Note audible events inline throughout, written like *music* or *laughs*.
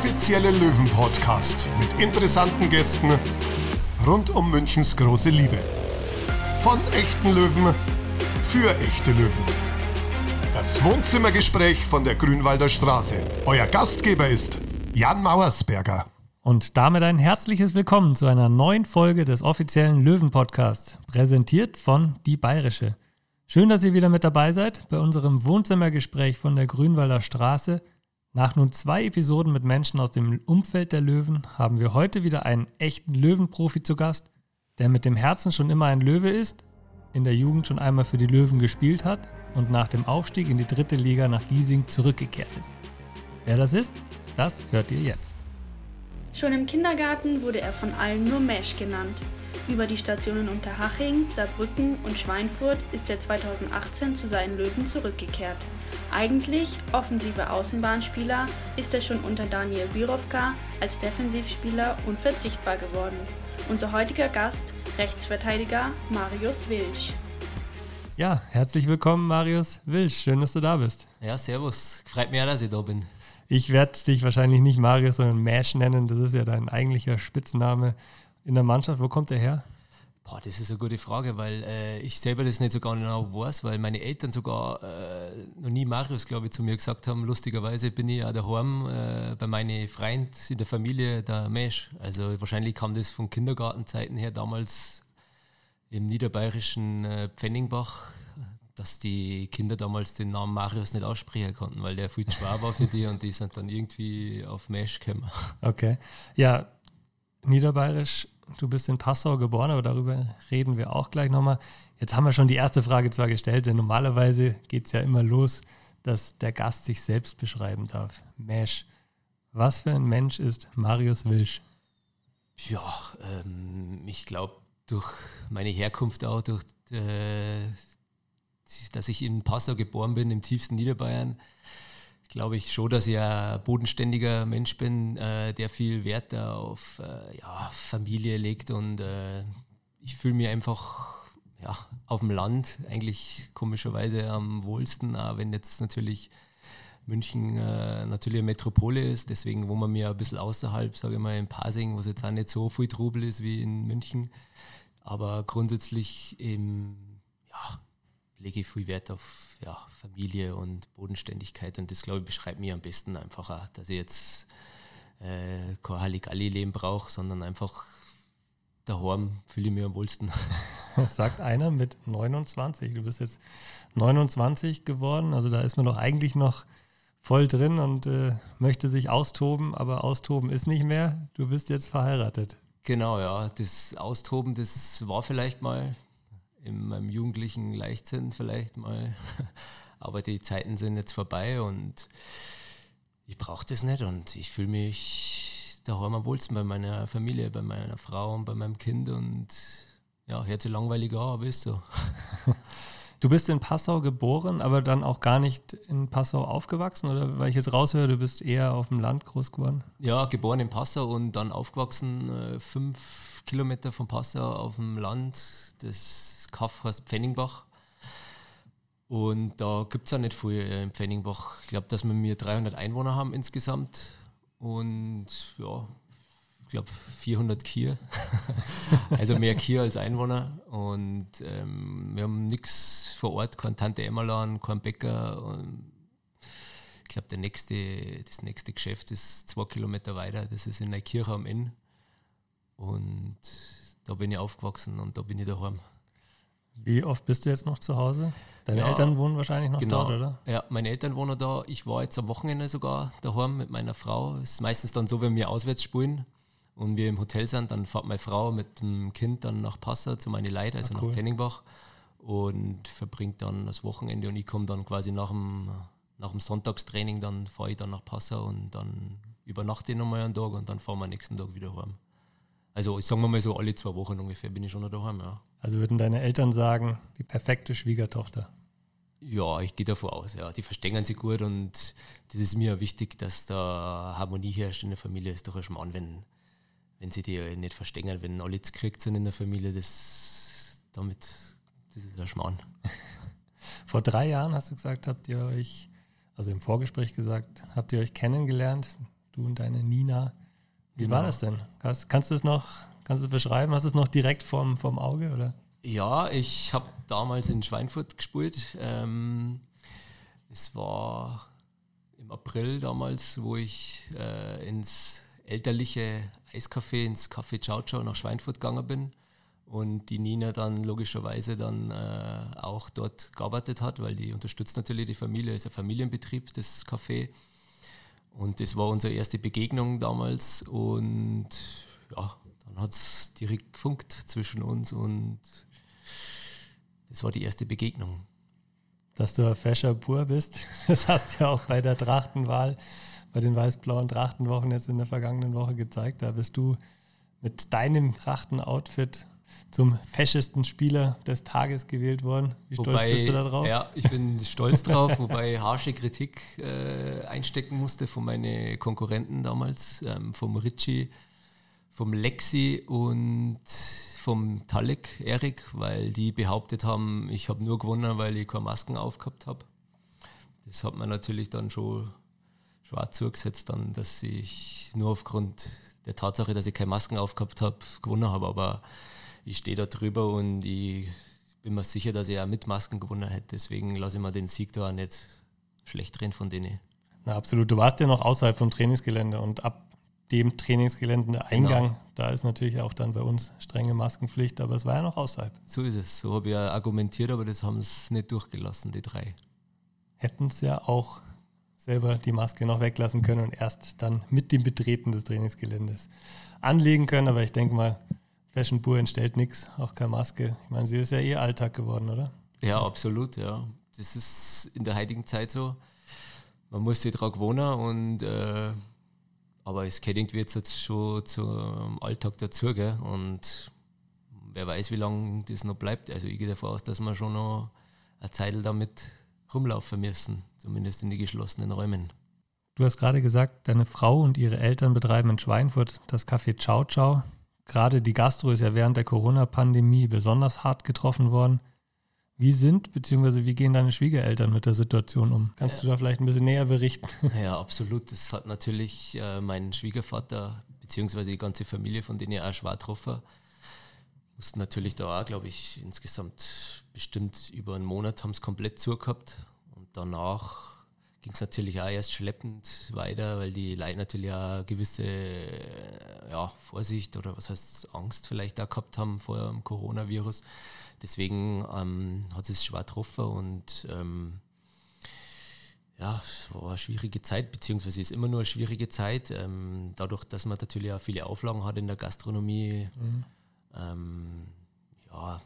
offizielle Löwen-Podcast mit interessanten Gästen rund um Münchens große Liebe. Von echten Löwen für echte Löwen. Das Wohnzimmergespräch von der Grünwalder Straße. Euer Gastgeber ist Jan Mauersberger. Und damit ein herzliches Willkommen zu einer neuen Folge des offiziellen Löwen-Podcasts, präsentiert von Die Bayerische. Schön, dass ihr wieder mit dabei seid bei unserem Wohnzimmergespräch von der Grünwalder Straße. Nach nun zwei Episoden mit Menschen aus dem Umfeld der Löwen haben wir heute wieder einen echten Löwenprofi zu Gast, der mit dem Herzen schon immer ein Löwe ist, in der Jugend schon einmal für die Löwen gespielt hat und nach dem Aufstieg in die dritte Liga nach Giesing zurückgekehrt ist. Wer das ist, das hört ihr jetzt. Schon im Kindergarten wurde er von allen nur Mesh genannt. Über die Stationen Unterhaching, Saarbrücken und Schweinfurt ist er 2018 zu seinen Löwen zurückgekehrt. Eigentlich offensiver Außenbahnspieler ist er schon unter Daniel Birovka als Defensivspieler unverzichtbar geworden. Unser heutiger Gast, Rechtsverteidiger Marius Wilsch. Ja, herzlich willkommen, Marius Wilsch. Schön, dass du da bist. Ja, servus. Freut mich dass ich da bin. Ich werde dich wahrscheinlich nicht Marius, sondern Mash nennen. Das ist ja dein eigentlicher Spitzname in der Mannschaft. Wo kommt der her? Boah, das ist eine gute Frage, weil äh, ich selber das nicht so genau weiß, weil meine Eltern sogar äh, noch nie Marius, glaube ich, zu mir gesagt haben. Lustigerweise bin ich ja daheim äh, bei meinen Freunden in der Familie der Mesh. Also wahrscheinlich kam das von Kindergartenzeiten her damals im niederbayerischen äh, Pfenningbach, dass die Kinder damals den Namen Marius nicht aussprechen konnten, weil der viel schwer war für die und die sind dann irgendwie auf Mesh gekommen. Okay. Ja, niederbayerisch du bist in Passau geboren, aber darüber reden wir auch gleich nochmal. Jetzt haben wir schon die erste Frage zwar gestellt, denn normalerweise geht es ja immer los, dass der Gast sich selbst beschreiben darf. Mesh, was für ein Mensch ist Marius Wilsch? Ja, ähm, ich glaube, durch meine Herkunft auch, durch äh, dass ich in Passau geboren bin, im tiefsten Niederbayern, glaube ich schon, dass ich ein bodenständiger Mensch bin, äh, der viel Wert auf äh, ja, Familie legt und äh, ich fühle mich einfach ja, auf dem Land eigentlich komischerweise am wohlsten, auch wenn jetzt natürlich München äh, natürlich eine Metropole ist, deswegen wo man mir ein bisschen außerhalb, sage ich mal, in Pasing, wo es jetzt auch nicht so viel Trubel ist wie in München, aber grundsätzlich ja, lege ich viel Wert auf ja, Familie und Bodenständigkeit und das, glaube ich, beschreibt mir am besten einfach auch, dass ich jetzt äh, kein Halligalli-Leben brauche, sondern einfach daheim fühle ich mich am wohlsten. *laughs* sagt einer mit 29. Du bist jetzt 29 geworden, also da ist man doch eigentlich noch voll drin und äh, möchte sich austoben, aber austoben ist nicht mehr. Du bist jetzt verheiratet. Genau, ja. Das Austoben, das war vielleicht mal in meinem jugendlichen Leichtsinn vielleicht mal. *laughs* Aber die Zeiten sind jetzt vorbei und ich brauche das nicht und ich fühle mich daheim am wohlsten bei meiner Familie, bei meiner Frau und bei meinem Kind und ja, hört sich langweilig an, aber ist so. *laughs* Du bist in Passau geboren, aber dann auch gar nicht in Passau aufgewachsen? Oder weil ich jetzt raushöre, du bist eher auf dem Land groß geworden? Ja, geboren in Passau und dann aufgewachsen, äh, Kilometer von Passau auf dem Land. Das Kaff heißt Pfenningbach. Und da gibt es auch nicht viel in Pfenningbach. Ich glaube, dass wir mir 300 Einwohner haben insgesamt. Und ja, ich glaube 400 Kier. *laughs* also mehr Kier als Einwohner. Und ähm, wir haben nichts vor Ort, kein Tante Emmerlan, kein Bäcker. Und ich glaube, nächste, das nächste Geschäft ist zwei Kilometer weiter. Das ist in der Kirche am Inn. Und da bin ich aufgewachsen und da bin ich daheim. Wie oft bist du jetzt noch zu Hause? Deine ja, Eltern wohnen wahrscheinlich noch genau. dort, oder? Ja, meine Eltern wohnen da. Ich war jetzt am Wochenende sogar daheim mit meiner Frau. Es ist meistens dann so, wenn wir auswärts spielen und wir im Hotel sind, dann fährt meine Frau mit dem Kind dann nach Passau zu meinen Leuten, also ah, cool. nach Pfenningbach und verbringt dann das Wochenende und ich komme dann quasi nach dem, nach dem Sonntagstraining, dann fahre ich dann nach Passau und dann übernachte ich nochmal einen Tag und dann fahren wir am nächsten Tag wieder heim. Also ich sage mal so, alle zwei Wochen ungefähr bin ich schon noch daheim, ja. Also würden deine Eltern sagen, die perfekte Schwiegertochter? Ja, ich gehe davon aus, ja. Die verstehen sich gut und das ist mir wichtig, dass da Harmonie herrscht in der Familie. Ist doch ein Schmarrn, wenn, wenn sie die nicht verstehen, wenn alle gekriegt sind in der Familie, das damit, das ist ein Schmarrn. *laughs* Vor drei Jahren hast du gesagt, habt ihr euch, also im Vorgespräch gesagt, habt ihr euch kennengelernt. du und deine Nina. Wie Genau. war das denn? Kannst, kannst du es noch, kannst du es beschreiben? Hast du es noch direkt vorm, vorm Auge? Oder? Ja, ich habe damals in Schweinfurt gespielt. Ähm, es war im April damals, wo ich äh, ins elterliche Eiscafé, ins Café Ciao Ciao nach Schweinfurt gegangen bin. Und die Nina dann logischerweise dann äh, auch dort gearbeitet hat, weil die unterstützt natürlich die Familie, ist ein Familienbetrieb, das Café. Und das war unsere erste Begegnung damals. Und ja, dann hat es direkt gefunkt zwischen uns und das war die erste Begegnung. Dass du ein fescher Bur bist, *laughs* das hast du ja auch bei der Trachtenwahl, bei den weiß-blauen Trachtenwochen jetzt in der vergangenen Woche gezeigt. Da bist du mit deinem Trachtenoutfit zum feschesten Spieler des Tages gewählt worden. Wie stolz bist du da drauf? Ja, ich bin stolz drauf, wobei harsche Kritik äh, einstecken musste von meinen Konkurrenten damals, ähm, vom Ritchie, vom Lexi und vom Talek, Erik, weil die behauptet haben, ich habe nur gewonnen, weil ich keine Masken aufgehabt habe. Das hat man natürlich dann schon schwarz zugesetzt, dann, dass ich nur aufgrund der Tatsache, dass ich keine Masken aufgehabt habe, gewonnen habe. Aber ich stehe da drüber und ich bin mir sicher, dass ich auch mit Masken gewonnen hätte. Deswegen lasse ich mir den Sieg da auch nicht schlecht drehen von denen. Na, absolut. Du warst ja noch außerhalb vom Trainingsgelände und ab dem Trainingsgelände der Eingang, Genau. da ist natürlich auch dann bei uns strenge Maskenpflicht, aber es war ja noch außerhalb. So ist es. So habe ich ja argumentiert, aber das haben sie nicht durchgelassen, die drei. Hätten es ja auch selber die Maske noch weglassen können und erst dann mit dem Betreten des Trainingsgeländes anlegen können. Aber ich denke mal, Fashion Pur entstellt nichts, auch keine Maske. Ich meine, sie ist ja eh Alltag geworden, oder? Ja, absolut, ja. Das ist in der heutigen Zeit so. Man muss sich daran gewöhnen und äh, aber es gehört irgendwie jetzt schon zum Alltag dazu, gell? Und wer weiß, wie lange das noch bleibt. Also ich gehe davon aus, dass wir schon noch eine Zeit damit rumlaufen müssen, zumindest in die geschlossenen Räumen. Du hast gerade gesagt, deine Frau und ihre Eltern betreiben in Schweinfurt das Café Ciao Ciao. Gerade die Gastro ist ja während der Corona-Pandemie besonders hart getroffen worden. Wie sind bzw. wie gehen deine Schwiegereltern mit der Situation um? Kannst du da vielleicht ein bisschen näher berichten? Ja, absolut. Das hat natürlich äh, mein Schwiegervater beziehungsweise die ganze Familie, von denen ich auch schwer getroffen, mussten natürlich da auch, glaube ich, insgesamt bestimmt über einen Monat haben es komplett zugehabt. Und danach ging es natürlich auch erst schleppend weiter, weil die Leute natürlich auch gewisse äh, ja, Vorsicht oder was heißt Angst vielleicht auch gehabt haben vor dem Coronavirus. Deswegen ähm, hat es schwer getroffen und ähm, ja, es war eine schwierige Zeit, beziehungsweise ist immer nur eine schwierige Zeit. Ähm, dadurch, dass man natürlich auch viele Auflagen hat in der Gastronomie. Ähm, ja,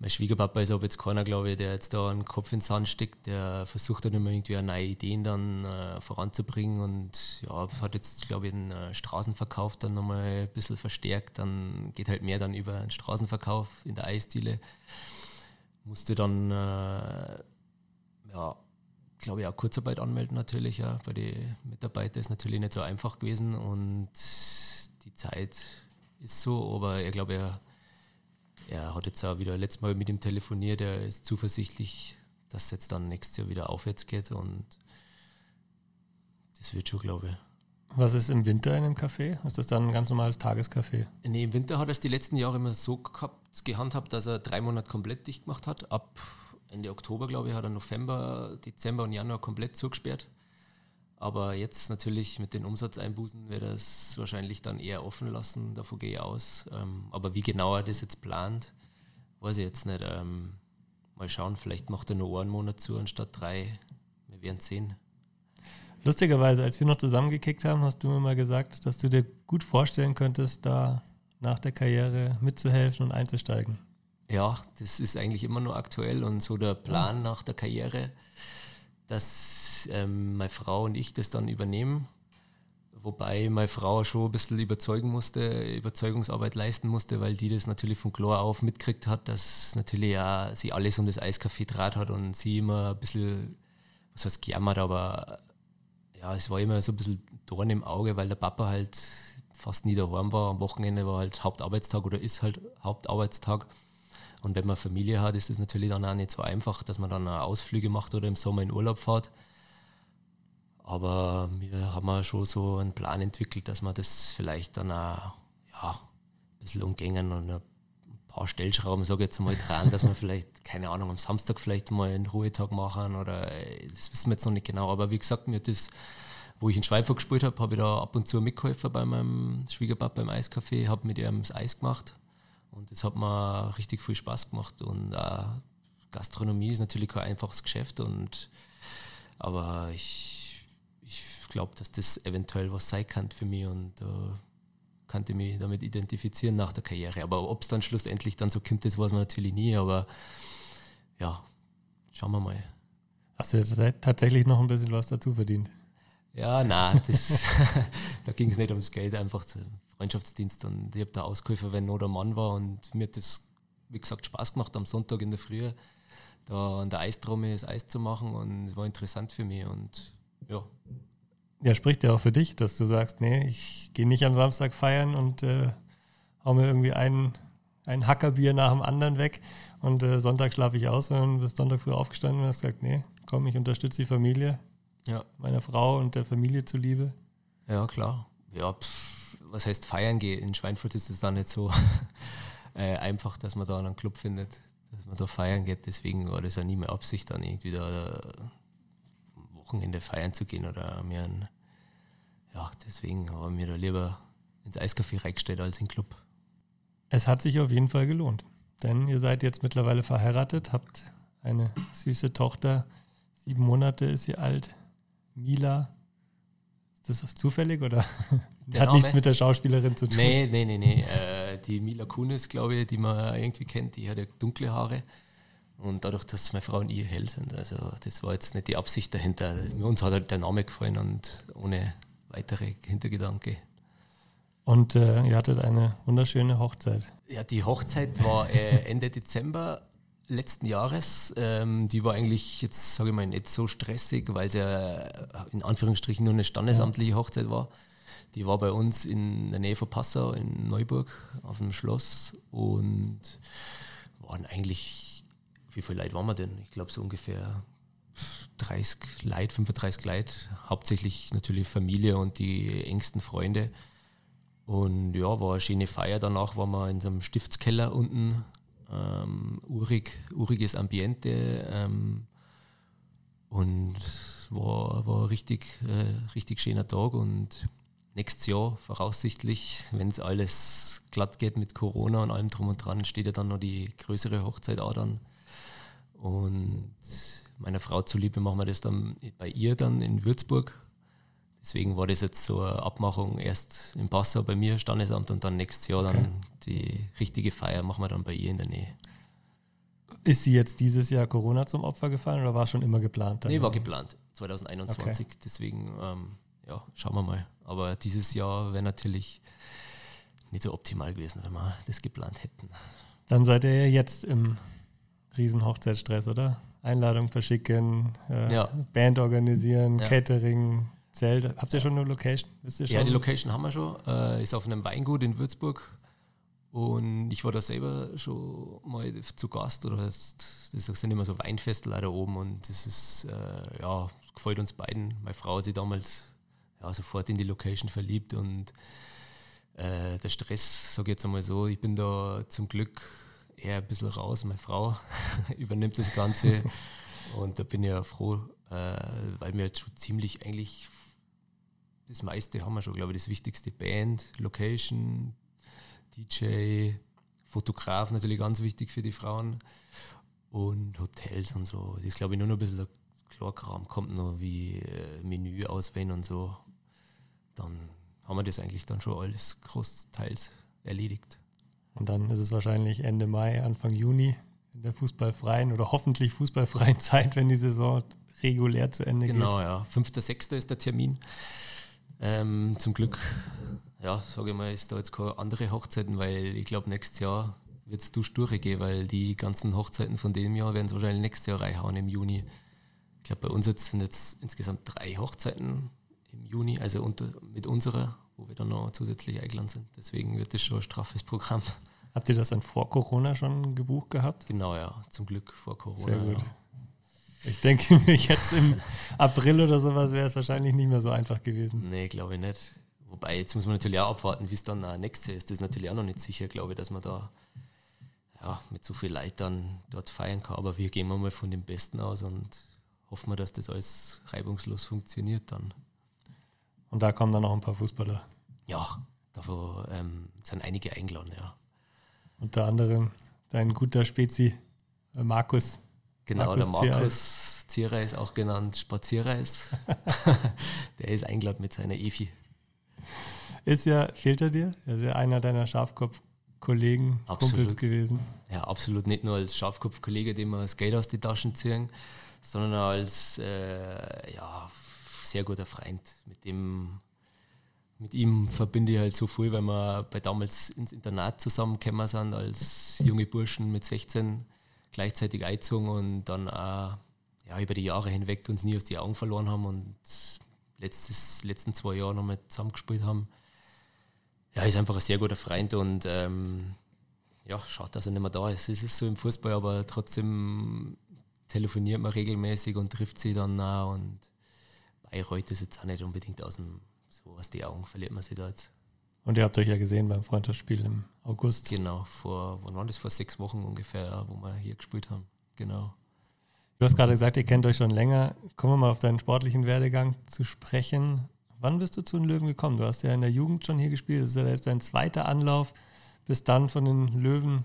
mein Schwiegerpapa ist aber jetzt keiner, glaube ich, der jetzt da einen Kopf ins Sand steckt. Der versucht dann immer irgendwie neue Ideen dann äh, voranzubringen und ja, hat jetzt, glaube ich, den äh, Straßenverkauf dann nochmal ein bisschen verstärkt. Dann geht halt mehr dann über den Straßenverkauf in der Eisdiele. Musste dann, äh, ja, glaube ich, auch Kurzarbeit anmelden natürlich. Ja. Bei den Mitarbeitern ist natürlich nicht so einfach gewesen und die Zeit ist so, aber ich glaube, er, er hat jetzt auch wieder letztes Mal mit ihm telefoniert, er ist zuversichtlich, dass es jetzt dann nächstes Jahr wieder aufwärts geht und das wird schon, glaube ich. Was ist im Winter in einem Café? Ist das dann ein ganz normales Tagescafé? Nee, im Winter hat er es die letzten Jahre immer so gehabt, gehandhabt, dass er drei Monate komplett dicht gemacht hat. Ab Ende Oktober, glaube ich, hat er November, Dezember und Januar komplett zugesperrt. Aber jetzt natürlich mit den Umsatzeinbußen wird er es wahrscheinlich dann eher offen lassen, davon gehe ich aus. Ähm, aber wie genau er das jetzt plant, weiß ich jetzt nicht. Ähm, mal schauen, vielleicht macht er nur einen Monat zu anstatt drei. Wir werden sehen. Lustigerweise, als wir noch zusammengekickt haben, hast du mir mal gesagt, dass du dir gut vorstellen könntest, da nach der Karriere mitzuhelfen und einzusteigen. Ja, das ist eigentlich immer nur aktuell und so der Plan nach der Karriere, dass ähm, meine Frau und ich das dann übernehmen. Wobei meine Frau schon ein bisschen überzeugen musste, Überzeugungsarbeit leisten musste, weil die das natürlich von Chlor auf mitgekriegt hat, dass natürlich ja sie alles um das Eiscafé draht hat und sie immer ein bisschen, was heißt gejammert, aber ja, es war immer so ein bisschen Dorn im Auge, weil der Papa halt fast nie daheim war. Am Wochenende war halt Hauptarbeitstag oder ist halt Hauptarbeitstag. Und wenn man Familie hat, ist es natürlich dann auch nicht so einfach, dass man dann auch Ausflüge macht oder im Sommer in Urlaub fährt. Aber wir haben schon so einen Plan entwickelt, dass wir das vielleicht dann auch ja, ein bisschen umgängen und ein paar Stellschrauben, sage ich jetzt mal, dran, dass wir *laughs* vielleicht, keine Ahnung, am Samstag vielleicht mal einen Ruhetag machen oder das wissen wir jetzt noch nicht genau. Aber wie gesagt, mir das, wo ich in Schweinfurt gespielt habe, habe ich da ab und zu mitgeholfen bei meinem Schwiegerpapa beim Eiscafé, habe mit ihm das Eis gemacht und das hat mir richtig viel Spaß gemacht und äh, Gastronomie ist natürlich kein einfaches Geschäft und aber ich, ich glaube, dass das eventuell was sein kann für mich und äh, könnte mich damit identifizieren nach der Karriere. Aber ob es dann schlussendlich dann so kommt, das weiß man natürlich nie. Aber ja, schauen wir mal. Hast du tatsächlich noch ein bisschen was dazu verdient? Ja, nein, *laughs* da ging es nicht ums Geld, einfach Freundschaftsdienst. Und ich habe da ausgeholfen, wenn nur der Mann war. Und mir hat das, wie gesagt, Spaß gemacht am Sonntag in der Früh, da an der Eistrommel das Eis zu machen. Und es war interessant für mich. Und ja, ja, spricht ja auch für dich, dass du sagst, nee, ich gehe nicht am Samstag feiern und äh, hau mir irgendwie ein, ein Hackerbier nach dem anderen weg und äh, Sonntag schlafe ich aus, sondern bist Sonntag früh aufgestanden und hast gesagt, nee, komm, ich unterstütze die Familie, ja. meiner Frau und der Familie zuliebe. Ja, klar. Ja, pff, was heißt feiern gehen? In Schweinfurt ist es dann nicht so *laughs* äh, einfach, dass man da einen Club findet, dass man da feiern geht. Deswegen war das ja nie mehr Absicht, dann irgendwie da Wochenende feiern zu gehen oder mir ein, ja, deswegen haben wir da lieber ins Eiscafé reingestellt als in den Club. Es hat sich auf jeden Fall gelohnt, denn ihr seid jetzt mittlerweile verheiratet, habt eine süße Tochter, sieben Monate ist sie alt, Mila. Ist das zufällig oder *laughs* der hat Name? nichts mit der Schauspielerin zu tun? Nee, nee, nee, nee. Äh, die Mila Kunis, glaube ich, die man irgendwie kennt, die hat ja dunkle Haare. Und dadurch, dass meine Frau und ich hell sind, also das war jetzt nicht die Absicht dahinter. Uns hat halt der Name gefallen und ohne weitere Hintergedanke. Und äh, ihr hattet eine wunderschöne Hochzeit. Ja, die Hochzeit war äh, Ende Dezember letzten Jahres. Ähm, die war eigentlich jetzt, sage ich mal, nicht so stressig, weil es ja in Anführungsstrichen nur eine standesamtliche Hochzeit war. Die war bei uns in der Nähe von Passau in Neuburg auf dem Schloss und waren eigentlich wie viele Leute waren wir denn? Ich glaube so ungefähr 30 Leute, 35 Leute, hauptsächlich natürlich Familie und die engsten Freunde. Und ja, war eine schöne Feier. Danach waren wir in so einem Stiftskeller unten. Ähm, urig, uriges Ambiente. Ähm, und war, war richtig, äh, richtig schöner Tag. Und nächstes Jahr voraussichtlich, wenn es alles glatt geht mit Corona und allem drum und dran, steht ja dann noch die größere Hochzeit auch dann und meiner Frau zuliebe machen wir das dann bei ihr dann in Würzburg. Deswegen war das jetzt so eine Abmachung erst in Passau bei mir, Standesamt, und dann nächstes Jahr okay. dann die richtige Feier machen wir dann bei ihr in der Nähe. Ist sie jetzt dieses Jahr Corona zum Opfer gefallen oder war es schon immer geplant? Dann? Nee, war geplant, 2021. Okay. Deswegen, ähm, ja, schauen wir mal. Aber dieses Jahr wäre natürlich nicht so optimal gewesen, wenn wir das geplant hätten. Dann seid ihr jetzt im riesen Hochzeitsstress, oder? Einladung verschicken, äh, ja. Band organisieren, ja. Catering, Zelt. Habt ihr schon eine Location? Wisst ihr schon? Ja, die Location haben wir schon. Äh, ist auf einem Weingut in Würzburg. Und ich war da selber schon mal zu Gast. Oder das, sind immer so Weinfestel da oben. Und das ist, äh, ja, gefällt uns beiden. Meine Frau hat sich damals ja, sofort in die Location verliebt. Und äh, der Stress, sage ich jetzt einmal so, ich bin da zum Glück eher ein bisschen raus. Meine Frau *laughs* übernimmt das Ganze *laughs* und da bin ich ja froh, äh, weil wir jetzt schon ziemlich eigentlich das meiste haben wir schon, glaube ich, das wichtigste Band, Location, DJ, Fotograf natürlich ganz wichtig für die Frauen und Hotels und so. Das ist, glaube ich, nur noch ein bisschen Klarkram, kommt noch wie äh, Menü auswählen und so. Dann haben wir das eigentlich dann schon alles großteils erledigt. Und dann ist es wahrscheinlich Ende Mai, Anfang Juni in der fußballfreien oder hoffentlich fußballfreien *laughs* Zeit, wenn die Saison regulär zu Ende genau, geht. Genau, ja. 5.6. ist der Termin. Ähm, zum Glück, ja, sage ich mal, ist da jetzt keine andere Hochzeiten, weil ich glaube, nächstes Jahr wird es durch gehen, weil die ganzen Hochzeiten von dem Jahr werden es wahrscheinlich nächstes Jahr reinhauen im Juni. Ich glaube, bei uns jetzt sind jetzt insgesamt drei Hochzeiten im Juni, also unter, mit unserer wo wir dann noch zusätzlich eingeladen sind. Deswegen wird das schon ein straffes Programm. Habt ihr das dann vor Corona schon gebucht gehabt? Genau, ja, zum Glück vor Corona. Sehr gut. Ja. Ich denke mir, jetzt im April oder sowas wäre es wahrscheinlich nicht mehr so einfach gewesen. Nee, glaube ich nicht. Wobei, jetzt muss man natürlich auch abwarten, wie es dann äh, nächste ist. Das ist natürlich auch noch nicht sicher, glaube ich, dass man da ja, mit so viel Leid dann dort feiern kann. Aber wir gehen mal von dem Besten aus und hoffen wir, dass das alles reibungslos funktioniert dann. Und da kommen dann noch ein paar Fußballer. Ja, davon ähm, sind einige eingeladen, ja. Unter anderem dein guter Spezi äh, Markus. Genau, Markus der Markus Zierreis, auch genannt Spazierreis. *laughs* der ist eingeladen mit seiner Efi. Ist ja, fehlt er dir? Er ist ja einer deiner Schafkopf-Kollegen, Kumpels gewesen. Ja, absolut. Nicht nur als Schafkopf-Kollege, dem wir das Geld aus die Taschen ziehen, sondern als äh, ja, sehr guter Freund, mit dem mit ihm verbinde ich halt so viel, weil wir bei damals ins Internat zusammengekommen sind als junge Burschen mit 16 gleichzeitig eingezogen und dann auch ja, über die Jahre hinweg uns nie aus die Augen verloren haben und letztes, letzten zwei Jahre nochmal zusammengespielt haben. Ja, ist einfach ein sehr guter Freund und ähm, ja, schade, dass er nicht mehr da ist. Es ist so im Fußball, aber trotzdem telefoniert man regelmäßig und trifft sie dann auch und Bayreuth ist jetzt auch nicht unbedingt aus dem so aus den Augen verliert man sie da jetzt. Und ihr habt euch ja gesehen beim Freundschaftsspiel im August. Genau, vor, wann war das? Vor sechs Wochen ungefähr, wo wir hier gespielt haben. Genau. Du hast gerade gesagt, ihr kennt euch schon länger. Kommen wir mal auf deinen sportlichen Werdegang zu sprechen. Wann bist du zu den Löwen gekommen? Du hast ja in der Jugend schon hier gespielt. Das ist ja jetzt dein zweiter Anlauf. Bis dann von den Löwen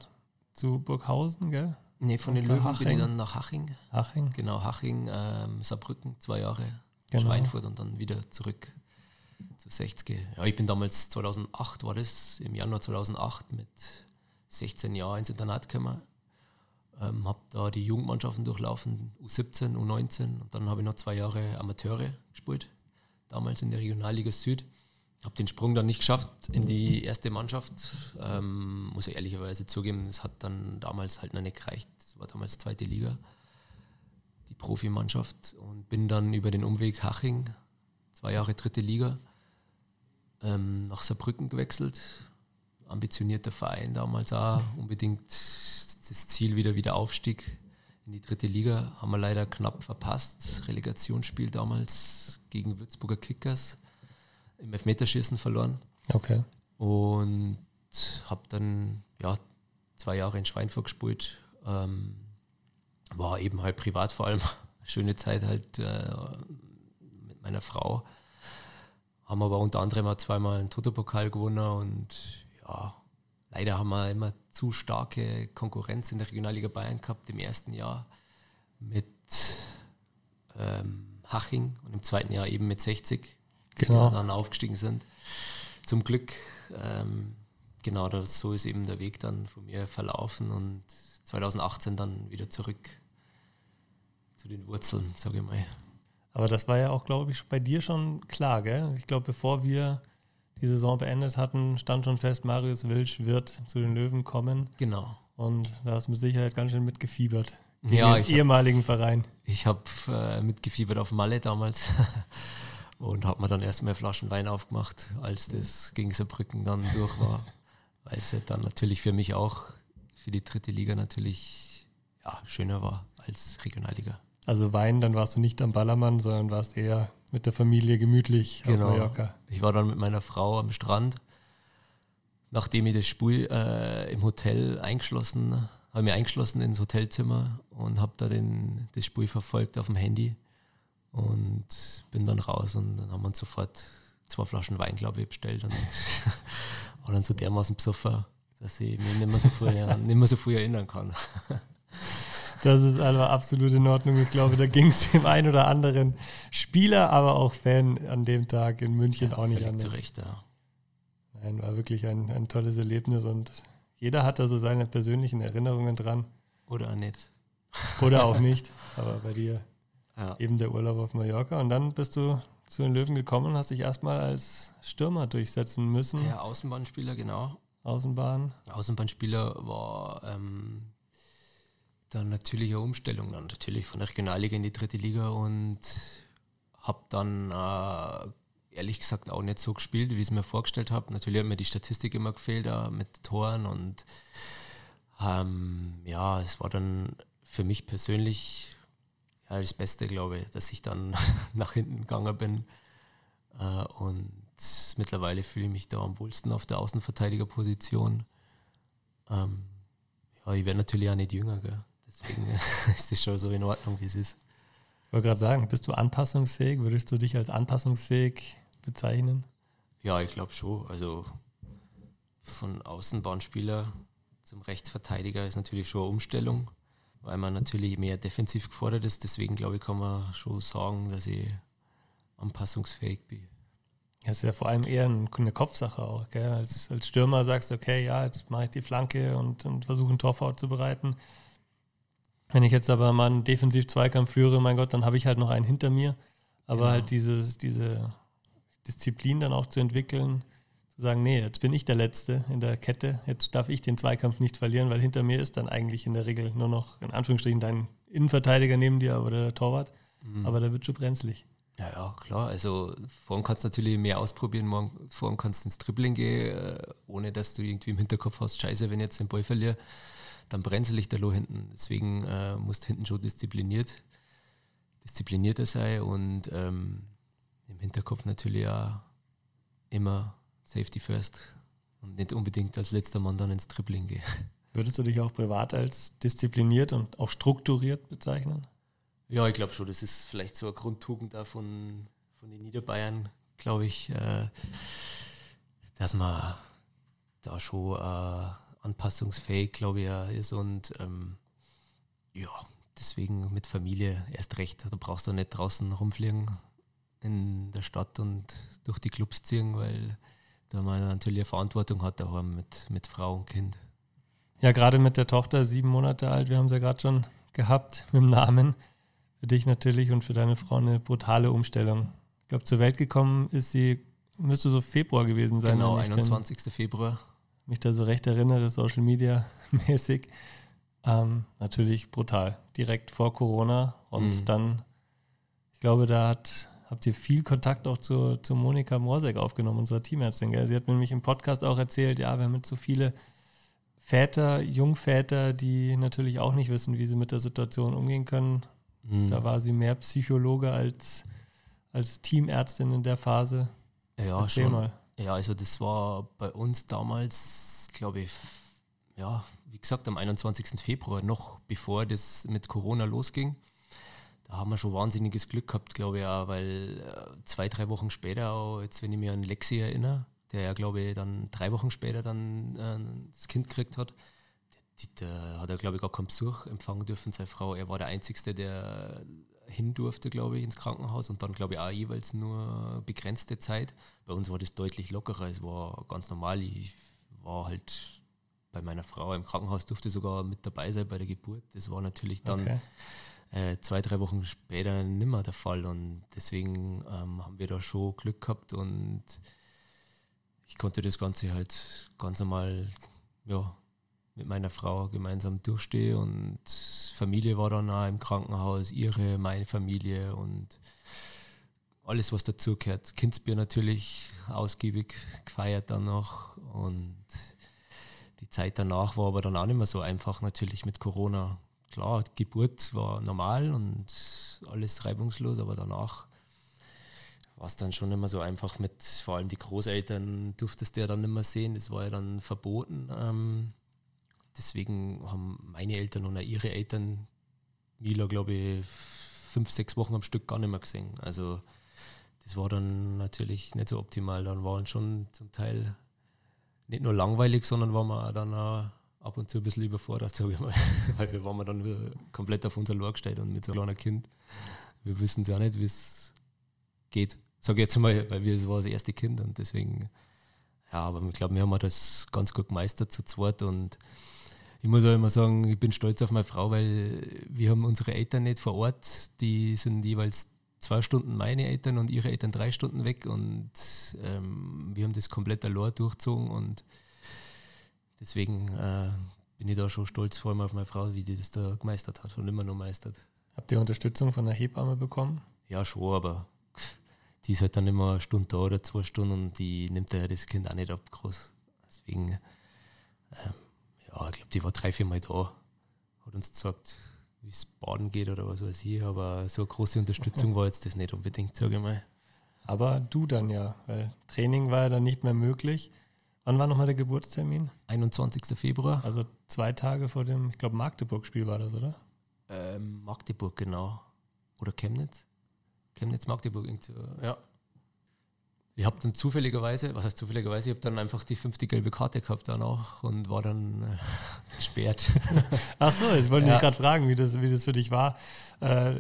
zu Burghausen, gell? Nee, von den Löwen Haching. bin ich dann nach Haching. Haching? Genau, Haching, ähm, Saarbrücken, zwei Jahre. Genau. Schweinfurt und dann wieder zurück zu 60. Ja, ich bin damals 2008, war das, im Januar 2008 mit 16 Jahren ins Internat gekommen. Ähm, habe da die Jugendmannschaften durchlaufen, U17, U19 und dann habe ich noch zwei Jahre Amateure gespielt, damals in der Regionalliga Süd. Habe den Sprung dann nicht geschafft in die erste Mannschaft. Ähm, muss ich ehrlicherweise zugeben, es hat dann damals halt noch nicht gereicht. Es war damals zweite Liga, Profimannschaft. Und bin dann über den Umweg Haching, zwei Jahre dritte Liga, ähm, nach Saarbrücken gewechselt. Ambitionierter Verein damals auch, unbedingt das Ziel wieder wieder Aufstieg in die dritte Liga. Haben wir leider knapp verpasst. Relegationsspiel damals gegen Würzburger Kickers im Elfmeterschießen verloren. Okay. Und habe dann ja, zwei Jahre in Schweinfurt gespielt. Ähm, war eben halt privat vor allem. *laughs* Schöne Zeit halt äh, mit meiner Frau haben aber unter anderem auch zweimal einen Toto-Pokal gewonnen und ja, leider haben wir immer zu starke Konkurrenz in der Regionalliga Bayern gehabt im ersten Jahr mit ähm, Haching und im zweiten Jahr eben mit 60, genau. die dann aufgestiegen sind. Zum Glück, ähm, genau, das, so ist eben der Weg dann von mir verlaufen und 2018 dann wieder zurück zu den Wurzeln, sage ich mal. Aber das war ja auch, glaube ich, bei dir schon klar, gell? Ich glaube, bevor wir die Saison beendet hatten, stand schon fest, Marius Wilsch wird zu den Löwen kommen. Genau. Und da hast du mit Sicherheit ganz schön mitgefiebert. Ja, ich ehemaligen hab, Verein. Ich habe äh, mitgefiebert auf Malle damals *laughs* und habe mir dann erstmal Flaschen Wein aufgemacht, als das gegen Saarbrücken dann durch war. *laughs* Weil es ja dann natürlich für mich auch, für die dritte Liga natürlich ja, schöner war als Regionalliga. Also Wein, dann warst du nicht am Ballermann, sondern warst eher mit der Familie gemütlich genau. auf Mallorca. Ich war dann mit meiner Frau am Strand. Nachdem ich das Spiel äh, im Hotel eingeschlossen, habe mich eingeschlossen ins Hotelzimmer und habe da den, das Spiel verfolgt auf dem Handy und bin dann raus und dann haben wir uns sofort zwei Flaschen Wein, glaube ich, bestellt und *laughs* war dann so dermaßen besoffen, dass ich mich nicht mehr so früh, nicht mehr so früh erinnern kann. *laughs* Das ist also absolut in Ordnung. Ich glaube, da ging es dem einen oder anderen Spieler, aber auch Fan an dem Tag in München ja, auch nicht anders. Zu Recht, ja. Nein, war wirklich ein, ein tolles Erlebnis und jeder hat da so seine persönlichen Erinnerungen dran. Oder nicht. Oder auch *laughs* nicht. Aber bei dir ja. eben der Urlaub auf Mallorca. Und dann bist du zu den Löwen gekommen und hast dich erstmal als Stürmer durchsetzen müssen. Ja, Außenbahnspieler, genau. Außenbahn. Außenbahnspieler war ähm, dann natürlich eine Umstellung, dann natürlich von der Regionalliga in die dritte Liga und habe dann äh, ehrlich gesagt auch nicht so gespielt, wie ich es mir vorgestellt habe. Natürlich hat mir die Statistik immer gefehlt äh, mit Toren und ähm, ja, es war dann für mich persönlich ja, das Beste, glaube ich, dass ich dann *laughs* nach hinten gegangen bin. Äh, und mittlerweile fühle ich mich da am wohlsten auf der Außenverteidigerposition. Ähm, ja, ich werde natürlich auch nicht jünger, gell? Deswegen *laughs* ist das schon so in Ordnung, wie es ist. Ich wollte gerade sagen, bist du anpassungsfähig? Würdest du dich als anpassungsfähig bezeichnen? Ja, ich glaube schon. Also von Außenbahnspieler zum Rechtsverteidiger ist natürlich schon eine Umstellung, weil man natürlich mehr defensiv gefordert ist. Deswegen glaube ich, kann man schon sagen, dass ich anpassungsfähig bin. Das ist ja vor allem eher eine Kopfsache auch. Gell? Als, als Stürmer sagst du, okay, ja, jetzt mache ich die Flanke und, und versuche einen Tor vorzubereiten. Wenn ich jetzt aber mal einen Defensiv-Zweikampf führe, mein Gott, dann habe ich halt noch einen hinter mir. Aber genau. halt dieses, diese Disziplin dann auch zu entwickeln, zu sagen, nee, jetzt bin ich der Letzte in der Kette, jetzt darf ich den Zweikampf nicht verlieren, weil hinter mir ist dann eigentlich in der Regel nur noch, in Anführungsstrichen, dein Innenverteidiger neben dir oder der Torwart. Mhm. Aber da wird schon brenzlig. Ja, ja, klar. Also vorhin kannst du natürlich mehr ausprobieren, vorhin kannst du ins Dribbling gehen, äh, ohne dass du irgendwie im Hinterkopf hast, scheiße, wenn ich jetzt den Ball verliere dann brennt sich der Loh hinten. Deswegen äh, musst hinten schon diszipliniert, disziplinierter sein und ähm, im Hinterkopf natürlich auch immer Safety first und nicht unbedingt als letzter Mann dann ins Dribbling gehen. *laughs* Würdest du dich auch privat als diszipliniert und auch strukturiert bezeichnen? Ja, ich glaube schon. Das ist vielleicht so eine Grundtugend da von, von den Niederbayern, glaube ich, äh, dass man da schon äh, anpassungsfähig, glaube ich, er ist. Und ähm, ja, deswegen mit Familie erst recht. Da brauchst du nicht draußen rumfliegen in der Stadt und durch die Clubs ziehen, weil da man natürlich eine Verantwortung hat daheim mit, mit Frau und Kind. Ja, gerade mit der Tochter, sieben Monate alt, wir haben sie ja gerade schon gehabt mit dem Namen. Für dich natürlich und für deine Frau eine brutale Umstellung. Ich glaube, zur Welt gekommen ist sie, müsste so Februar gewesen sein. Genau, 21. Februar mich da so recht erinnere, Social Media *laughs* mäßig. Ähm, natürlich brutal. Direkt vor Corona. Und mhm. dann, ich glaube, da hat, habt ihr viel Kontakt auch zu, zu Monika Morsek aufgenommen, unserer Teamärztin. Gell? Sie hat mir nämlich im Podcast auch erzählt, ja, wir haben jetzt so viele Väter, Jungväter, die natürlich auch nicht wissen, wie sie mit der Situation umgehen können. Mhm. Da war sie mehr Psychologe als, als Teamärztin in der Phase. Ja, Erzähl schon. Mal. Ja, also das war bei uns damals, glaube ich, ja, wie gesagt, am 21. Februar, noch bevor das mit Corona losging. Da haben wir schon wahnsinniges Glück gehabt, glaube ich, auch, weil äh, zwei, drei Wochen später, auch jetzt wenn ich mich an Lexi erinnere, der ja, glaube ich, dann drei Wochen später dann äh, das Kind gekriegt hat, da hat er, glaube ich, gar keinen Besuch empfangen dürfen, seine Frau. Er war der Einzige, der hin durfte, glaube ich, ins Krankenhaus und dann, glaube ich, auch jeweils nur begrenzte Zeit. Bei uns war das deutlich lockerer, es war ganz normal. Ich war halt bei meiner Frau im Krankenhaus, durfte sogar mit dabei sein bei der Geburt. Das war natürlich dann okay. äh, zwei, drei Wochen später nimmer der Fall und deswegen ähm, haben wir da schon Glück gehabt und ich konnte das Ganze halt ganz normal ja, mit meiner Frau gemeinsam durchstehe und Familie war dann auch im Krankenhaus, ihre, meine Familie und alles, was dazugehört. Kindsbier natürlich ausgiebig gefeiert dann noch und die Zeit danach war aber dann auch nicht mehr so einfach natürlich mit Corona. Klar, Geburt war normal und alles reibungslos, aber danach war es dann schon mehr so einfach mit, vor allem die Großeltern durftest du ja dann nicht mehr sehen, das war ja dann verboten. Ähm, deswegen haben meine Eltern und auch ihre Eltern Mila, glaube ich, fünf, sechs Wochen am Stück gar nicht mehr gesehen. Also das war dann natürlich nicht so optimal. Dann waren schon zum Teil nicht nur langweilig, sondern waren wir dann auch ab und zu ein bisschen überfordert, sage ich mal. *laughs* Weil wir waren dann komplett auf unser Lohr gestellt und mit so einem Kind. Wir wissen es ja nicht, wie es geht. Sage ich jetzt mal, weil wir, war das erste Kind und deswegen, ja, aber ich glaube, wir haben das ganz gut gemeistert zu zweit und ich muss auch immer sagen, ich bin stolz auf meine Frau, weil wir haben unsere Eltern nicht vor Ort. Die sind jeweils zwei Stunden meine Eltern und ihre Eltern drei Stunden weg und ähm, wir haben das komplett allein durchzogen und deswegen äh, bin ich da schon stolz vor allem auf meine Frau, wie die das da gemeistert hat und immer noch meistert. Habt ihr Unterstützung von der Hebamme bekommen? Ja, schon, aber *laughs* die ist halt dann immer eine Stunde da oder zwei Stunden und die nimmt ja das Kind auch nicht ab groß. Deswegen ähm, ja, ich glaube, die war drei, vier Mal da, hat uns gesagt, wie es baden geht oder was weiß ich, aber so eine große Unterstützung war jetzt das nicht unbedingt, sage ich mal. Aber du dann ja, weil Training war ja dann nicht mehr möglich. Wann war nochmal der Geburtstermin? 21. Februar. Also zwei Tage vor dem, ich glaube, Magdeburg-Spiel war das, oder? Ähm, Magdeburg, genau. Oder Chemnitz? Chemnitz, Magdeburg, so, ja. Ich habe dann zufälligerweise, was heißt zufälligerweise, ich habe dann einfach die fünfte gelbe Karte gehabt danach und war dann äh, gesperrt. *laughs* Ach so, ich wollte ja. mich gerade fragen, wie das, wie das für dich war. Äh,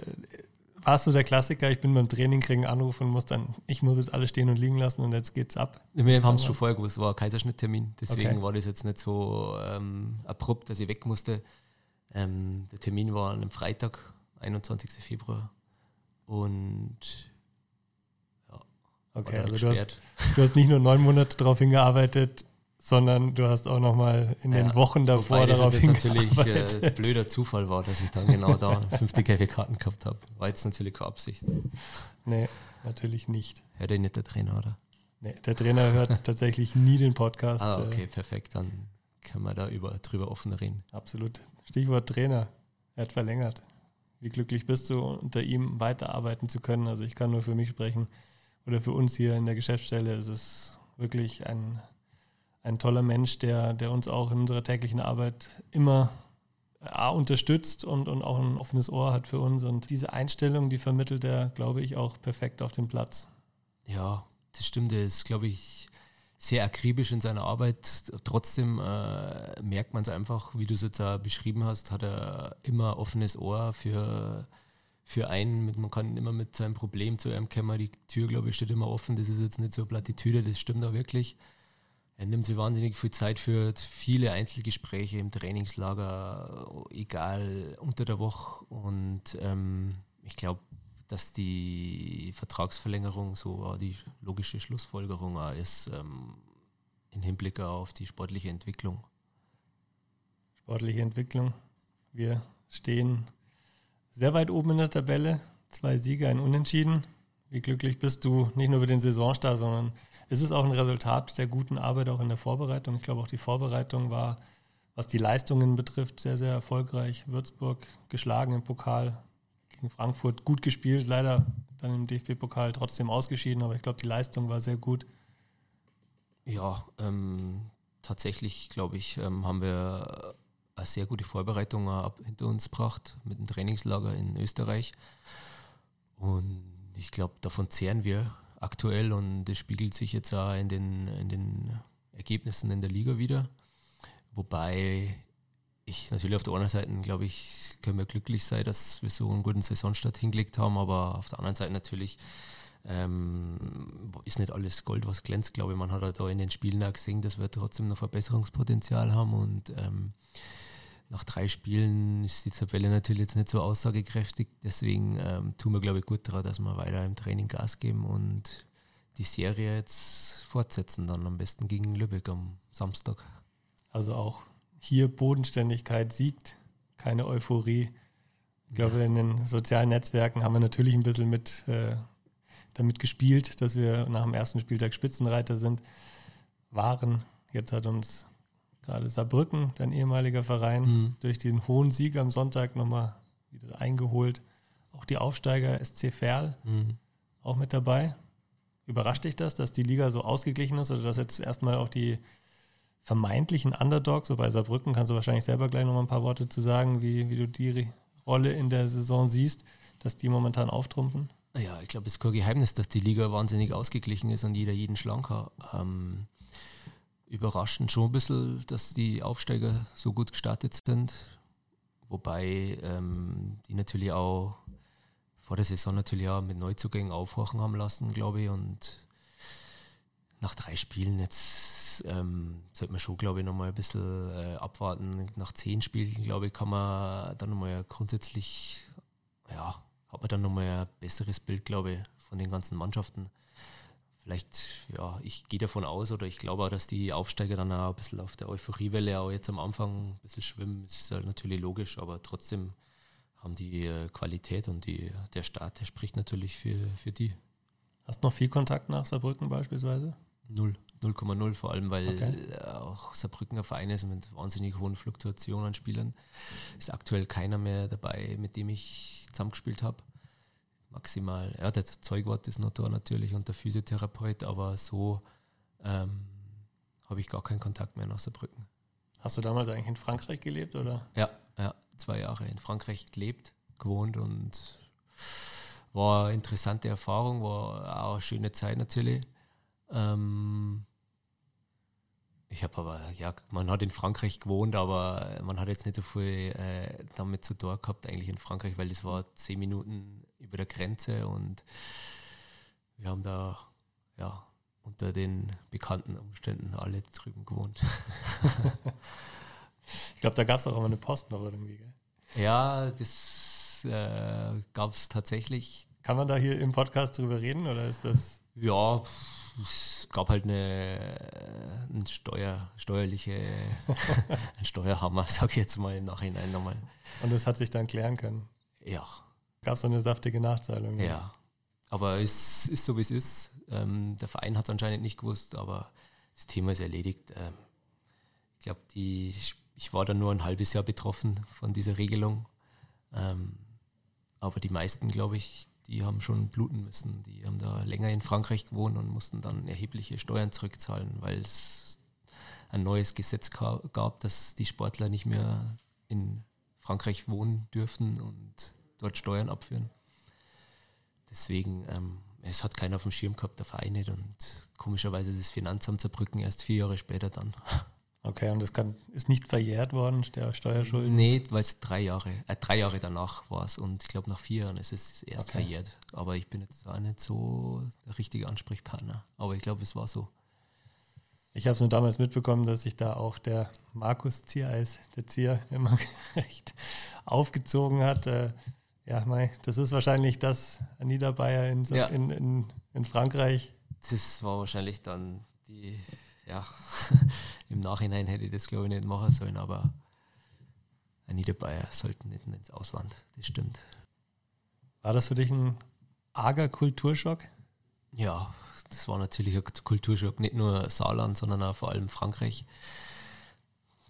warst du der Klassiker, ich bin beim Training, kriege einen Anruf und muss dann, ich muss jetzt alles stehen und liegen lassen und jetzt geht's ab? Wir haben es schon vorher gewusst, war ein Kaiserschnitttermin, deswegen okay. war das jetzt nicht so ähm, abrupt, dass ich weg musste. Ähm, der Termin war an einem Freitag, 21. Februar und okay, also du hast, *laughs* du hast nicht nur neun Monate darauf hingearbeitet, sondern du hast auch nochmal in ja, den Wochen davor darauf das jetzt natürlich äh, blöder Zufall war, dass ich dann genau da fünfte gelbe Karten gehabt habe. War jetzt natürlich keine Absicht. Nee, natürlich nicht. Hört ihr nicht der Trainer, oder? Nee, der Trainer hört *laughs* tatsächlich nie den Podcast. Ah, okay, äh. perfekt. Dann können wir da über, drüber offen reden. Absolut. Stichwort Trainer. Er hat verlängert. Wie glücklich bist du, unter ihm weiterarbeiten zu können? Also ich kann nur für mich sprechen oder für uns hier in der Geschäftsstelle. Es ist wirklich ein ein toller Mensch, der, der uns auch in unserer täglichen Arbeit immer A, unterstützt und, und auch ein offenes Ohr hat für uns. Und diese Einstellung, die vermittelt er, glaube ich, auch perfekt auf dem Platz. Ja, das stimmt. Er ist, glaube ich, sehr akribisch in seiner Arbeit. Trotzdem äh, merkt man es einfach, wie du es jetzt beschrieben hast, hat er immer offenes Ohr für, für einen. Man kann immer mit seinem Problem zu einem kommen. Die Tür, glaube ich, steht immer offen. Das ist jetzt nicht so eine Plattitüde, das stimmt auch wirklich. Er nimmt sich wahnsinnig viel Zeit für viele Einzelgespräche im Trainingslager, egal unter der Woche. Und ähm, ich glaube, dass die Vertragsverlängerung so die logische Schlussfolgerung ist ähm, im Hinblick auf die sportliche Entwicklung. Sportliche Entwicklung. Wir stehen sehr weit oben in der Tabelle. Zwei Siege, ein Unentschieden. Wie glücklich bist du nicht nur für den Saisonstart, sondern ist es auch ein Resultat der guten Arbeit auch in der Vorbereitung. Ich glaube, auch die Vorbereitung war, was die Leistungen betrifft, sehr, sehr erfolgreich. Würzburg geschlagen im Pokal, gegen Frankfurt gut gespielt, leider dann im DFB-Pokal trotzdem ausgeschieden, aber ich glaube, die Leistung war sehr gut. Ja, ähm, tatsächlich, glaube ich, ähm, haben wir eine sehr gute Vorbereitung hinter uns gebracht mit dem Trainingslager in Österreich. Und ich glaube, davon zehren wir aktuell und das spiegelt sich jetzt auch in den, in den Ergebnissen in der Liga wieder. Wobei ich natürlich auf der einen Seite, glaube ich, können wir glücklich sein, dass wir so einen guten Saisonstart hingelegt haben, aber auf der anderen Seite natürlich ähm, ist nicht alles Gold, was glänzt, glaube ich. Man hat halt da in den Spielen auch gesehen, dass wir trotzdem noch Verbesserungspotenzial haben und ähm, nach drei Spielen ist die Tabelle natürlich jetzt nicht so aussagekräftig. Deswegen ähm, tun wir, glaube ich, gut daran, dass wir weiter im Training Gas geben und die Serie jetzt fortsetzen, dann am besten gegen Lübeck am Samstag. Also auch hier Bodenständigkeit siegt, keine Euphorie. Ich glaube, in den sozialen Netzwerken haben wir natürlich ein bisschen mit, äh, damit gespielt, dass wir nach dem ersten Spieltag Spitzenreiter sind, waren. Jetzt hat uns gerade Saarbrücken, dein ehemaliger Verein, mhm. durch den hohen Sieg am Sonntag nochmal wieder eingeholt. Auch die Aufsteiger SC Verl mhm. auch mit dabei. Überrascht dich das, dass die Liga so ausgeglichen ist oder dass jetzt erstmal auch die vermeintlichen Underdogs, so bei Saarbrücken kannst du wahrscheinlich selber gleich nochmal ein paar Worte zu sagen, wie, wie du die Rolle in der Saison siehst, dass die momentan auftrumpfen? Ja, ich glaube, es ist kein Geheimnis, dass die Liga wahnsinnig ausgeglichen ist und jeder jeden schlanker. Ähm, überraschend schon ein bisschen, dass die Aufsteiger so gut gestartet sind. Wobei ähm, die natürlich auch vor der Saison natürlich auch mit Neuzugängen aufhorchen haben lassen, glaube ich. Und nach drei Spielen jetzt ähm, sollte man schon, glaube ich, nochmal ein bisschen äh, abwarten. Nach zehn Spielen, glaube ich, kann man dann nochmal grundsätzlich, ja, hat man dann nochmal ein besseres Bild, glaube ich, von den ganzen Mannschaften vielleicht, ja, ich gehe davon aus oder ich glaube auch, dass die Aufsteiger dann auch ein bisschen auf der Euphoriewelle auch jetzt am Anfang ein bisschen schwimmen. Das ist halt natürlich logisch, aber trotzdem haben die äh, Qualität und die, der Start, der spricht natürlich für, für die. Hast du noch viel Kontakt nach Saarbrücken beispielsweise? Null. 0,0, vor allem weil okay. auch Saarbrücken ein Verein ist mit wahnsinnig hohen Fluktuationen an Spielern. Ist aktuell keiner mehr dabei, mit dem ich zusammengespielt habe. Maximal, ja, der Zeugwart ist noch da natürlich und der Physiotherapeut, aber so ähm, habe ich gar keinen Kontakt mehr nach Saarbrücken. Hast du damals eigentlich in Frankreich gelebt, oder? Ja, ja, zwei Jahre in Frankreich gelebt, gewohnt und war eine interessante Erfahrung, war auch eine schöne Zeit natürlich. Ähm, ich habe aber, ja, man hat in Frankreich gewohnt, aber man hat jetzt nicht so viel äh, damit zu tun gehabt, eigentlich in Frankreich, weil das war zehn Minuten über der Grenze und wir haben da, ja, unter den bekannten Umständen alle drüben gewohnt. *laughs* ich glaube, da gab es auch immer eine Post noch irgendwie, gell? Ja, das äh, gab es tatsächlich. Kann man da hier im Podcast drüber reden oder ist das? Ja, es gab halt eine, eine Steuer, steuerliche, *laughs* ein Steuerhammer, sage ich jetzt mal im Nachhinein nochmal. Und das hat sich dann klären können? Ja. Gab es eine saftige Nachzahlung? Ja. Aber es ist so, wie es ist. Ähm, der Verein hat es anscheinend nicht gewusst, aber das Thema ist erledigt. Ähm, ich glaube, ich war da nur ein halbes Jahr betroffen von dieser Regelung. Ähm, aber die meisten, glaube ich, die haben schon bluten müssen. Die haben da länger in Frankreich gewohnt und mussten dann erhebliche Steuern zurückzahlen, weil es ein neues Gesetz gab, dass die Sportler nicht mehr in Frankreich wohnen dürfen und dort Steuern abführen. Deswegen, ähm, es hat keiner auf dem Schirm gehabt, der Verein nicht. Und komischerweise ist das Finanzamt Zerbrücken erst vier Jahre später dann. *laughs* Okay, und das kann, ist nicht verjährt worden, der Steuerschulden? Nee, weil es drei Jahre, äh, drei Jahre danach war es und ich glaube nach vier Jahren ist es erst okay. verjährt. Aber ich bin jetzt auch nicht so der richtige Ansprechpartner. Aber ich glaube, es war so. Ich habe es nur damals mitbekommen, dass sich da auch der Markus Ziereis, der Zier, *laughs* immer recht aufgezogen hat. Äh, ja, mei, das ist wahrscheinlich das Niederbayer in, ja. in, in, in Frankreich. Das war wahrscheinlich dann die ja, *laughs* im Nachhinein hätte ich das glaube ich nicht machen sollen, aber ein Niederbayer sollten nicht ins Ausland, das stimmt. War das für dich ein arger Kulturschock? Ja, das war natürlich ein Kulturschock, nicht nur Saarland, sondern auch vor allem Frankreich.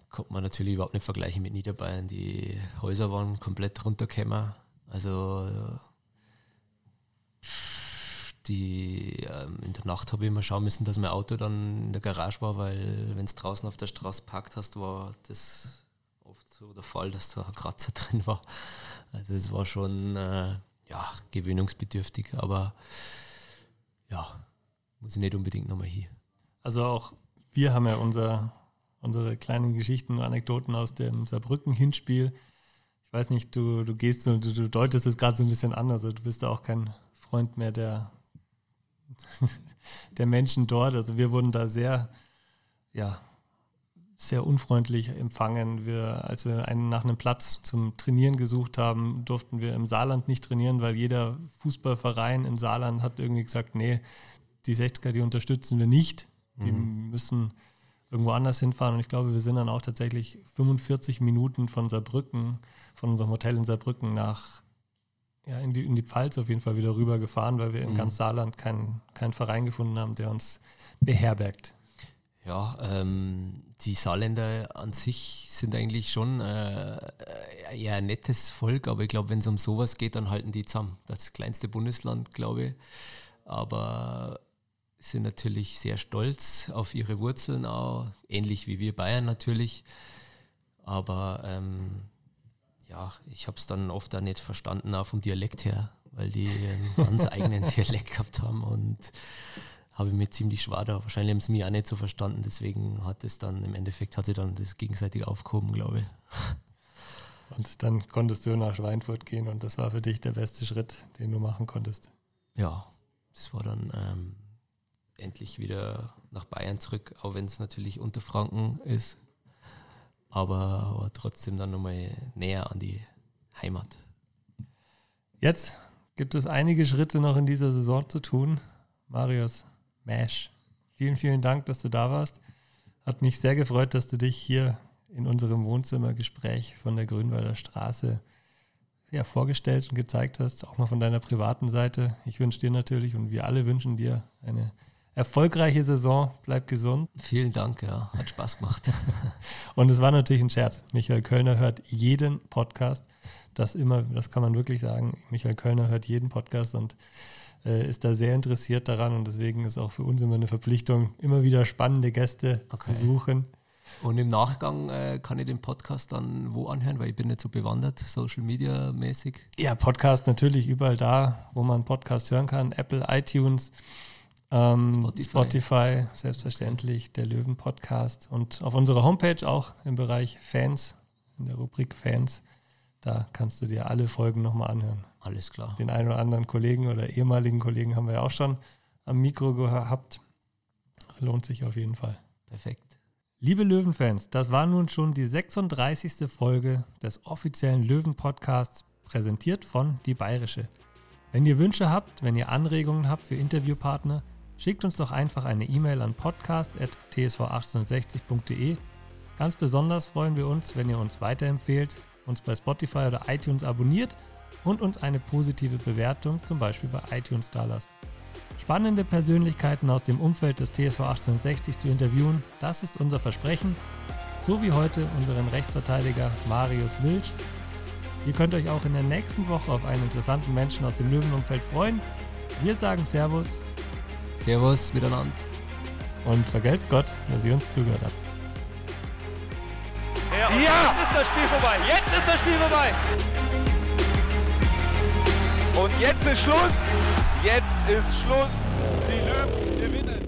Konnte man natürlich überhaupt nicht vergleichen mit Niederbayern. Die Häuser waren komplett runtergekommen. Also die ähm, in der Nacht habe ich immer schauen müssen, dass mein Auto dann in der Garage war, weil wenn es draußen auf der Straße parkt hast, war das oft so der Fall, dass da ein Kratzer *laughs* drin war. Also es war schon äh, ja, gewöhnungsbedürftig, aber ja, muss ich nicht unbedingt nochmal hier. Also auch wir haben ja unser, unsere kleinen Geschichten und Anekdoten aus dem Saarbrücken-Hinspiel. Ich weiß nicht, du, du gehst du, du deutest es gerade so ein bisschen an, also du bist da auch kein Freund mehr der *laughs* der Menschen dort. Also wir wurden da sehr, ja, sehr unfreundlich empfangen. Wir, als wir einen nach einem Platz zum Trainieren gesucht haben, durften wir im Saarland nicht trainieren, weil jeder Fußballverein im Saarland hat irgendwie gesagt, nee, die 60er, die unterstützen wir nicht. Die mhm. müssen irgendwo anders hinfahren. Und ich glaube, wir sind dann auch tatsächlich 45 Minuten von Saarbrücken, von unserem Hotel in Saarbrücken nach ja, in, die, in die Pfalz auf jeden Fall wieder rüber gefahren, weil wir in mhm. ganz Saarland keinen kein Verein gefunden haben, der uns beherbergt. Ja, ähm, die Saarländer an sich sind eigentlich schon äh, eher ein nettes Volk, aber ich glaube, wenn es um sowas geht, dann halten die zusammen. Das kleinste Bundesland, glaube ich. Aber sind natürlich sehr stolz auf ihre Wurzeln auch, ähnlich wie wir Bayern natürlich. Aber ähm, ja, ich habe es dann oft auch nicht verstanden, auch vom Dialekt her, weil die einen *laughs* ganz eigenen Dialekt gehabt haben und habe ich mir ziemlich schwer da. Wahrscheinlich haben sie mich auch nicht so verstanden, deswegen hat es dann im Endeffekt hat sie dann das gegenseitig aufgehoben, glaube ich. *laughs* Und dann konntest du nach Schweinfurt gehen und das war für dich der beste Schritt, den du machen konntest. Ja, das war dann ähm, endlich wieder nach Bayern zurück, auch wenn es natürlich unter Franken ist aber, aber trotzdem dann nochmal näher an die Heimat. Jetzt gibt es einige Schritte noch in dieser Saison zu tun. Marius Mash, vielen, vielen Dank, dass du da warst. Hat mich sehr gefreut, dass du dich hier in unserem Wohnzimmergespräch von der Grünwalder Straße ja, vorgestellt und gezeigt hast, auch mal von deiner privaten Seite. Ich wünsche dir natürlich und wir alle wünschen dir eine erfolgreiche Saison. Bleib gesund. Vielen Dank, ja. Hat Spaß gemacht. *laughs* Und es war natürlich ein Scherz. Michael Kölner hört jeden Podcast. Das immer, das kann man wirklich sagen. Michael Kölner hört jeden Podcast und äh, ist da sehr interessiert daran und deswegen ist auch für uns immer eine Verpflichtung, immer wieder spannende Gäste okay. zu suchen. Und im Nachgang äh, kann ich den Podcast dann wo anhören, weil ich bin nicht so bewandert, Social Media mäßig. Ja, Podcast natürlich überall da, wo man Podcast hören kann. Apple, iTunes, ähm, Spotify. Spotify. selbstverständlich, der Löwen-Podcast. Und auf unserer Homepage auch im Bereich Fans, in der Rubrik Fans, da kannst du dir alle Folgen nochmal anhören. Alles klar. Den einen oder anderen Kollegen oder ehemaligen Kollegen haben wir ja auch schon am Mikro gehabt. Lohnt sich auf jeden Fall. Perfekt. Liebe Löwenfans, das war nun schon die 36. Folge des offiziellen Löwen-Podcasts, präsentiert von Die Bayerische. Wenn ihr Wünsche habt, wenn ihr Anregungen habt für Interviewpartner, schickt uns doch einfach eine E-Mail an podcast.tsv1860.de. Ganz besonders freuen wir uns, wenn ihr uns weiterempfehlt, uns bei Spotify oder iTunes abonniert und uns eine positive Bewertung, zum Beispiel bei iTunes, da lasst. Spannende Persönlichkeiten aus dem Umfeld des TSV 1860 zu interviewen, das ist unser Versprechen. So wie heute unseren Rechtsverteidiger Marius Wilsch. Ihr könnt euch auch in der nächsten Woche auf einen interessanten Menschen aus dem Löwenumfeld freuen. Wir sagen Servus. Servus miteinander. Und vergelt's Gott, dass ihr uns zugehört habt. Ja, ja! Jetzt ist das Spiel vorbei. Jetzt ist das Spiel vorbei. Und jetzt ist Schluss. Jetzt ist Schluss. Die Löwen gewinnen.